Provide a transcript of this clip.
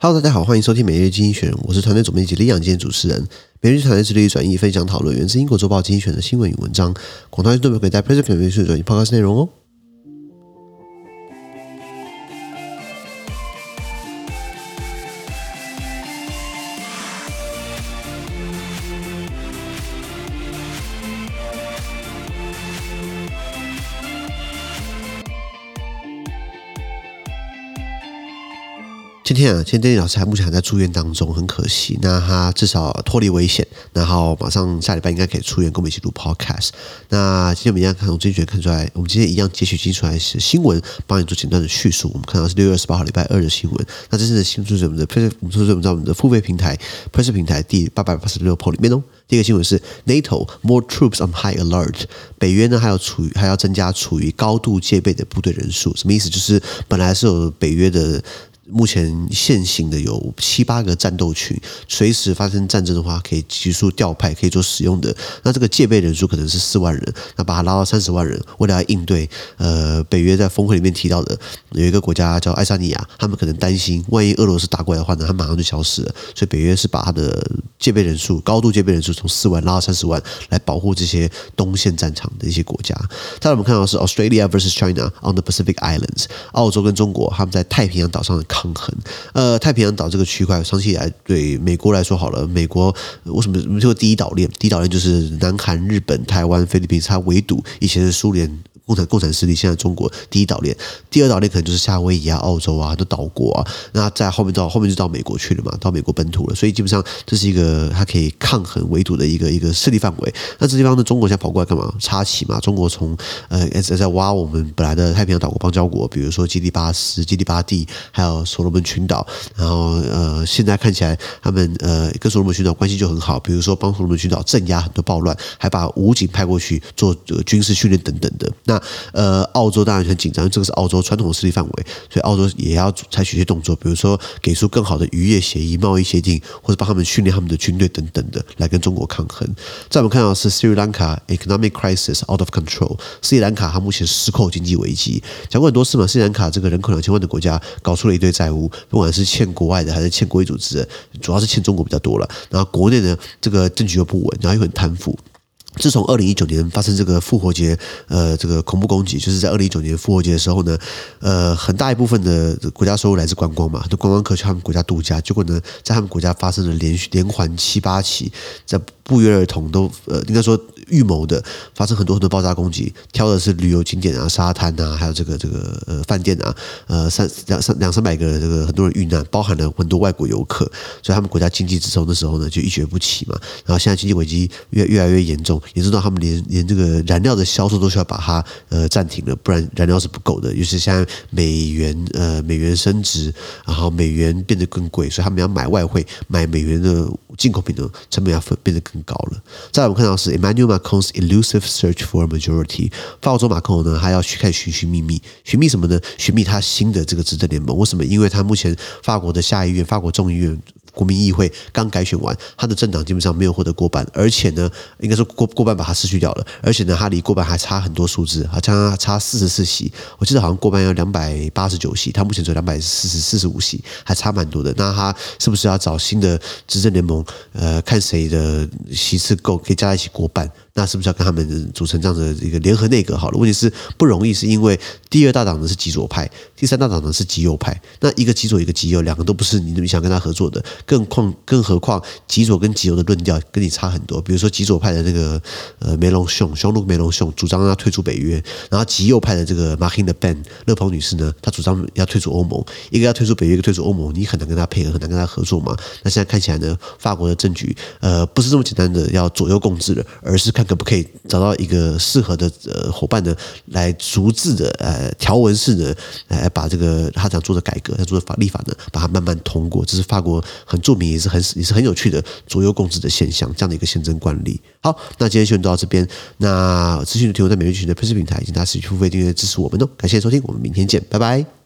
Hello，大家好，欢迎收听每日经济学人，我是团队总编辑李养健主持人。每日团队致力于转移、分享、讨论源自英国周报精选的新闻与文章，广大听众可以在 PressPlay 专页转移 Podcast 内容哦。今天啊，今天老师还目前还在住院当中，很可惜。那他至少脱离危险，然后马上下礼拜应该可以出院，跟我们一起录 Podcast。那今天我们一样看从经济学看出来，我们今天一样截取经出来是新闻，帮你做简单的叙述。我们看到是六月二十八号礼拜二的新闻。那这次的新闻是我们的 Press，我们说我们在我们的付费平台 Press 平台第八百八十六 po 里面哦。第一个新闻是 NATO more troops on high alert，北约呢还要处于还要增加处于高度戒备的部队人数，什么意思？就是本来是有北约的。目前现行的有七八个战斗群，随时发生战争的话，可以急速调派，可以做使用的。那这个戒备人数可能是四万人，那把它拉到三十万人，为了要应对呃北约在峰会里面提到的有一个国家叫爱沙尼亚，他们可能担心万一俄罗斯打过来的话呢，他马上就消失了。所以北约是把他的戒备人数、高度戒备人数从四万拉到三十万，来保护这些东线战场的一些国家。再来我们看到是 Australia versus China on the Pacific Islands，澳洲跟中国他们在太平洋岛上的。抗衡，呃，太平洋岛这个区块，长期以来对美国来说好了，美国为什么我们说第一岛链？第一岛链就是南韩、日本、台湾、菲律宾，它围堵以前的苏联。共产共产势力现在中国第一岛链，第二岛链可能就是夏威夷啊、澳洲啊、很多岛国啊。那在后面到后面就到美国去了嘛，到美国本土了。所以基本上这是一个它可以抗衡围堵的一个一个势力范围。那这地方呢，中国现在跑过来干嘛？插旗嘛。中国从呃在在挖我们本来的太平洋岛国邦交国，比如说基里巴斯、基里巴蒂，还有所罗门群岛。然后呃，现在看起来他们呃跟所罗门群岛关系就很好，比如说帮所罗门群岛镇压很多暴乱，还把武警派过去做军事训练等等的。那呃，澳洲当然很紧张，这个是澳洲传统的势力范围，所以澳洲也要采取一些动作，比如说给出更好的渔业协议、贸易协定，或者帮他们训练他们的军队等等的，来跟中国抗衡。在我们看到是斯里兰卡 economic crisis out of control，斯里兰卡它目前失控经济危机，讲过很多次嘛。斯里兰卡这个人口两千万的国家，搞出了一堆债务，不管是欠国外的还是欠国际组织的，主要是欠中国比较多了。然后国内呢，这个政局又不稳，然后又很贪腐。自从二零一九年发生这个复活节，呃，这个恐怖攻击，就是在二零一九年复活节的时候呢，呃，很大一部分的国家收入来自观光嘛，很多观光客去他们国家度假，结果呢，在他们国家发生了连续连环七八起，在不约而同都呃，应该说预谋的发生很多很多爆炸攻击，挑的是旅游景点啊、沙滩啊，还有这个这个呃饭店啊，呃三两三两三百个这个很多人遇难，包含了很多外国游客，所以他们国家经济之后那时候呢就一蹶不起嘛，然后现在经济危机越越来越严重。也知道他们连连这个燃料的销售都需要把它呃暂停了，不然燃料是不够的。尤其现在美元呃美元升值，然后美元变得更贵，所以他们要买外汇买美元的进口品的成本要变得更高了。再来我们看到是 Emmanuel Macron's elusive search for majority，法国州马克龙呢，他要去看寻寻觅觅，寻觅什么呢？寻觅他新的这个执政联盟。为什么？因为他目前法国的下议院，法国众议院。国民议会刚改选完，他的政党基本上没有获得过半，而且呢，应该说过过半把他失去掉了，而且呢，他离过半还差很多数字，好像差四十四席，我记得好像过半要两百八十九席，他目前只有两百四十四十五席，还差蛮多的。那他是不是要找新的执政联盟？呃，看谁的席次够，可以加在一起过半？那是不是要跟他们组成这样的一个联合内阁？好了，问题是不容易，是因为第二大党呢是极左派，第三大党呢是极右派。那一个极左，一个极右，两个都不是你想跟他合作的。更况，更何况极左跟极右的论调跟你差很多。比如说极左派的那个呃梅隆雄，雄鹿梅隆雄主张要退出北约，然后极右派的这个马金的 Ben 勒庞女士呢，她主张要退出欧盟。一个要退出北约，一个退出欧盟，你很难跟他配合，很难跟他合作嘛。那现在看起来呢，法国的政局呃不是这么简单的要左右共治了，而是看。可不可以找到一个适合的呃伙伴呢？来逐字的呃条文式的来把这个他想做的改革，他做的法立法呢，把它慢慢通过。这是法国很著名，也是很也是很有趣的左右共治的现象，这样的一个宪政惯例。好，那今天就到这边。那资讯的提供在每日群的配置平台，请大家持续付费订阅支持我们哦。感谢收听，我们明天见，拜拜。